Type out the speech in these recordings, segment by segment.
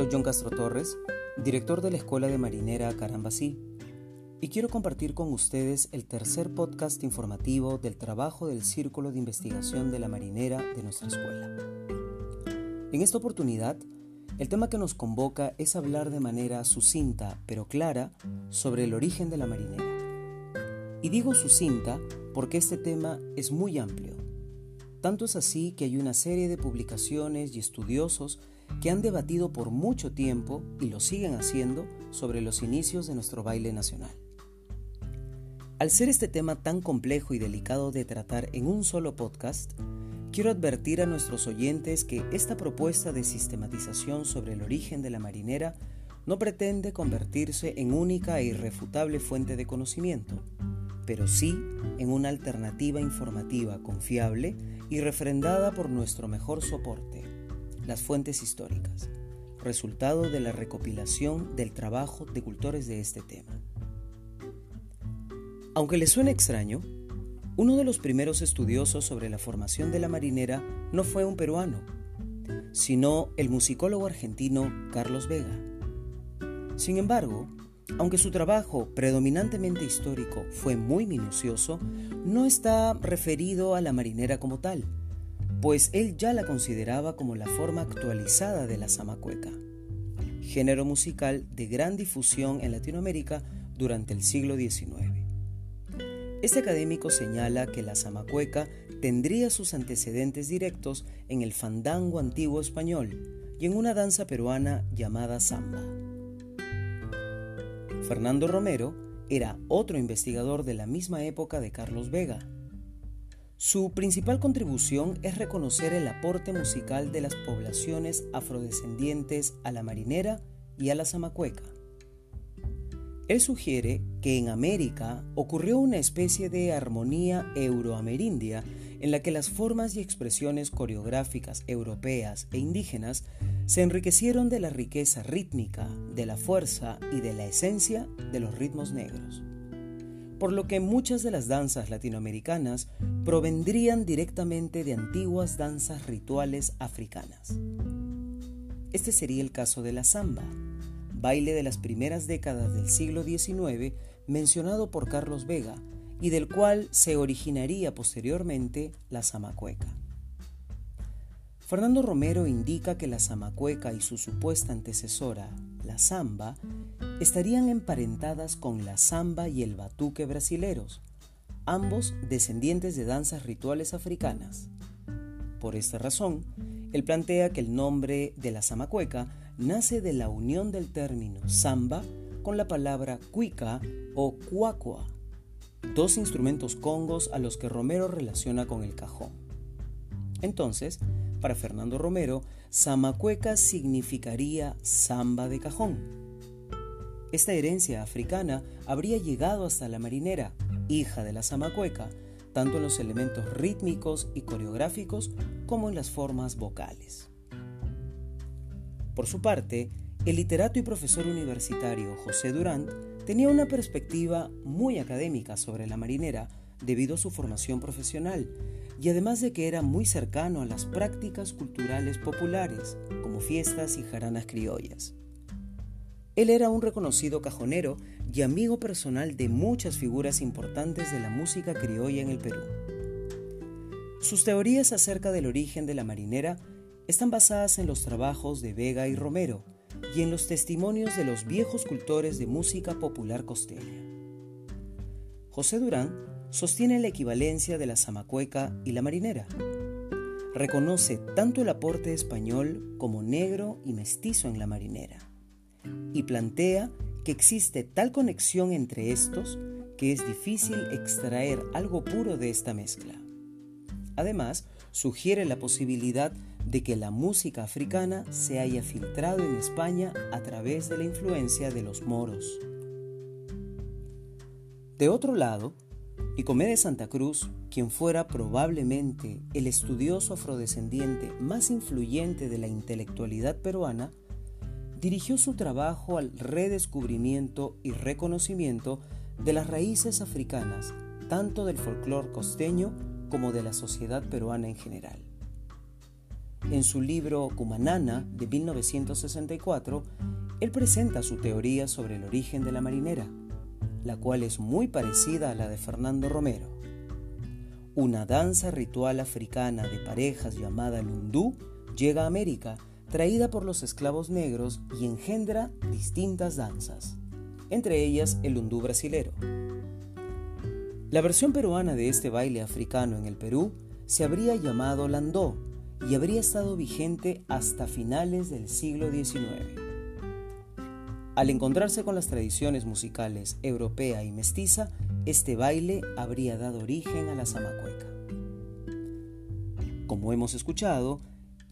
Soy John Castro Torres, director de la Escuela de Marinera Carambasí, y quiero compartir con ustedes el tercer podcast informativo del trabajo del Círculo de Investigación de la Marinera de nuestra escuela. En esta oportunidad, el tema que nos convoca es hablar de manera sucinta pero clara sobre el origen de la marinera. Y digo sucinta porque este tema es muy amplio. Tanto es así que hay una serie de publicaciones y estudiosos que han debatido por mucho tiempo y lo siguen haciendo sobre los inicios de nuestro baile nacional. Al ser este tema tan complejo y delicado de tratar en un solo podcast, quiero advertir a nuestros oyentes que esta propuesta de sistematización sobre el origen de la marinera no pretende convertirse en única e irrefutable fuente de conocimiento, pero sí en una alternativa informativa confiable y refrendada por nuestro mejor soporte, las fuentes históricas, resultado de la recopilación del trabajo de cultores de este tema. Aunque les suene extraño, uno de los primeros estudiosos sobre la formación de la marinera no fue un peruano, sino el musicólogo argentino Carlos Vega. Sin embargo, aunque su trabajo, predominantemente histórico, fue muy minucioso, no está referido a la marinera como tal, pues él ya la consideraba como la forma actualizada de la zamacueca, género musical de gran difusión en Latinoamérica durante el siglo XIX. Este académico señala que la zamacueca tendría sus antecedentes directos en el fandango antiguo español y en una danza peruana llamada samba. Fernando Romero era otro investigador de la misma época de Carlos Vega, su principal contribución es reconocer el aporte musical de las poblaciones afrodescendientes a la marinera y a la zamacueca. Él sugiere que en América ocurrió una especie de armonía euroamerindia en la que las formas y expresiones coreográficas europeas e indígenas se enriquecieron de la riqueza rítmica, de la fuerza y de la esencia de los ritmos negros por lo que muchas de las danzas latinoamericanas provendrían directamente de antiguas danzas rituales africanas. Este sería el caso de la samba, baile de las primeras décadas del siglo XIX mencionado por Carlos Vega y del cual se originaría posteriormente la zamacueca. Fernando Romero indica que la zamacueca y su supuesta antecesora, la samba, estarían emparentadas con la samba y el batuque brasileros, ambos descendientes de danzas rituales africanas. Por esta razón, él plantea que el nombre de la zamacueca nace de la unión del término samba con la palabra cuica o cuacua, dos instrumentos congos a los que Romero relaciona con el cajón. Entonces, para Fernando Romero, zamacueca significaría samba de cajón esta herencia africana habría llegado hasta la marinera, hija de la zamacueca, tanto en los elementos rítmicos y coreográficos como en las formas vocales. Por su parte, el literato y profesor universitario José Durant tenía una perspectiva muy académica sobre la marinera debido a su formación profesional y además de que era muy cercano a las prácticas culturales populares como fiestas y jaranas criollas. Él era un reconocido cajonero y amigo personal de muchas figuras importantes de la música criolla en el Perú. Sus teorías acerca del origen de la marinera están basadas en los trabajos de Vega y Romero y en los testimonios de los viejos cultores de música popular costeña. José Durán sostiene la equivalencia de la zamacueca y la marinera. Reconoce tanto el aporte español como negro y mestizo en la marinera y plantea que existe tal conexión entre estos que es difícil extraer algo puro de esta mezcla. Además, sugiere la posibilidad de que la música africana se haya filtrado en España a través de la influencia de los moros. De otro lado, Nicomé de Santa Cruz, quien fuera probablemente el estudioso afrodescendiente más influyente de la intelectualidad peruana, dirigió su trabajo al redescubrimiento y reconocimiento de las raíces africanas, tanto del folclore costeño como de la sociedad peruana en general. En su libro Cumanana de 1964, él presenta su teoría sobre el origen de la marinera, la cual es muy parecida a la de Fernando Romero. Una danza ritual africana de parejas llamada lundú llega a América, traída por los esclavos negros y engendra distintas danzas, entre ellas el lundú brasilero. La versión peruana de este baile africano en el Perú se habría llamado landó y habría estado vigente hasta finales del siglo XIX. Al encontrarse con las tradiciones musicales europea y mestiza, este baile habría dado origen a la zamacueca. Como hemos escuchado,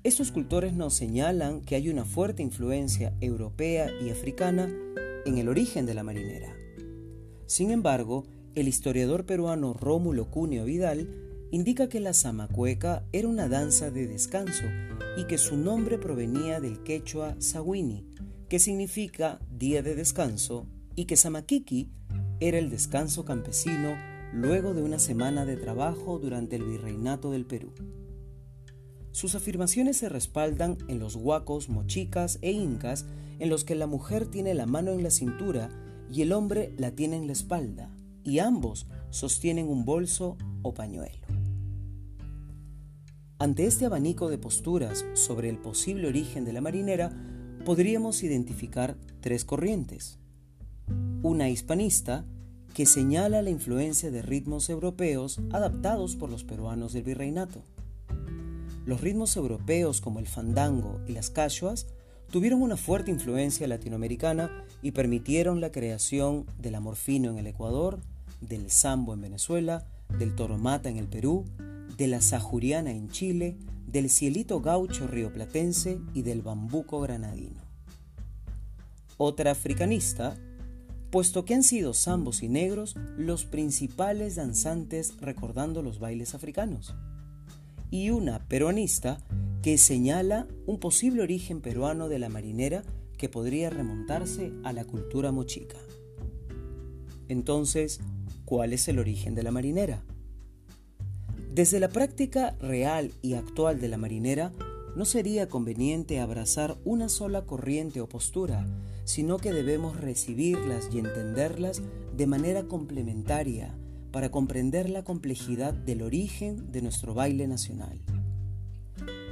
estos cultores nos señalan que hay una fuerte influencia europea y africana en el origen de la marinera. Sin embargo, el historiador peruano Rómulo Cuneo Vidal indica que la zamacueca era una danza de descanso y que su nombre provenía del quechua sawini, que significa día de descanso, y que Samaquiqui era el descanso campesino luego de una semana de trabajo durante el virreinato del Perú. Sus afirmaciones se respaldan en los huacos, mochicas e incas en los que la mujer tiene la mano en la cintura y el hombre la tiene en la espalda, y ambos sostienen un bolso o pañuelo. Ante este abanico de posturas sobre el posible origen de la marinera, podríamos identificar tres corrientes. Una hispanista, que señala la influencia de ritmos europeos adaptados por los peruanos del virreinato. Los ritmos europeos como el fandango y las cachuas tuvieron una fuerte influencia latinoamericana y permitieron la creación del amor fino en el Ecuador, del sambo en Venezuela, del toromata en el Perú, de la sajuriana en Chile, del cielito gaucho rioplatense y del bambuco granadino. Otra africanista, puesto que han sido zambos y negros los principales danzantes recordando los bailes africanos. Y una peruanista que señala un posible origen peruano de la marinera que podría remontarse a la cultura mochica. Entonces, ¿Cuál es el origen de la marinera? Desde la práctica real y actual de la marinera, no sería conveniente abrazar una sola corriente o postura, sino que debemos recibirlas y entenderlas de manera complementaria para comprender la complejidad del origen de nuestro baile nacional.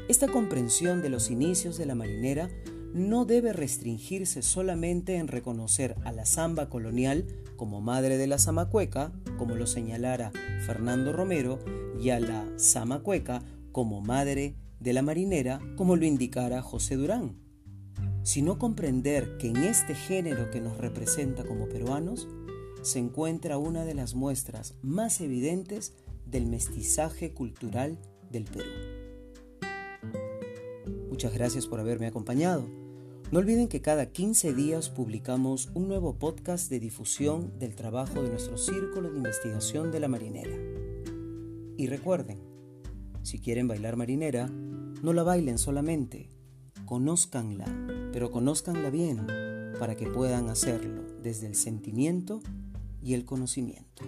Esta comprensión de los inicios de la marinera no debe restringirse solamente en reconocer a la samba colonial como madre de la zamacueca, como lo señalara Fernando Romero, y a la zamacueca como madre de la marinera, como lo indicara José Durán, sino comprender que en este género que nos representa como peruanos se encuentra una de las muestras más evidentes del mestizaje cultural del Perú. Muchas gracias por haberme acompañado. No olviden que cada 15 días publicamos un nuevo podcast de difusión del trabajo de nuestro Círculo de Investigación de la Marinera. Y recuerden, si quieren bailar marinera, no la bailen solamente, conózcanla, pero conózcanla bien para que puedan hacerlo desde el sentimiento y el conocimiento.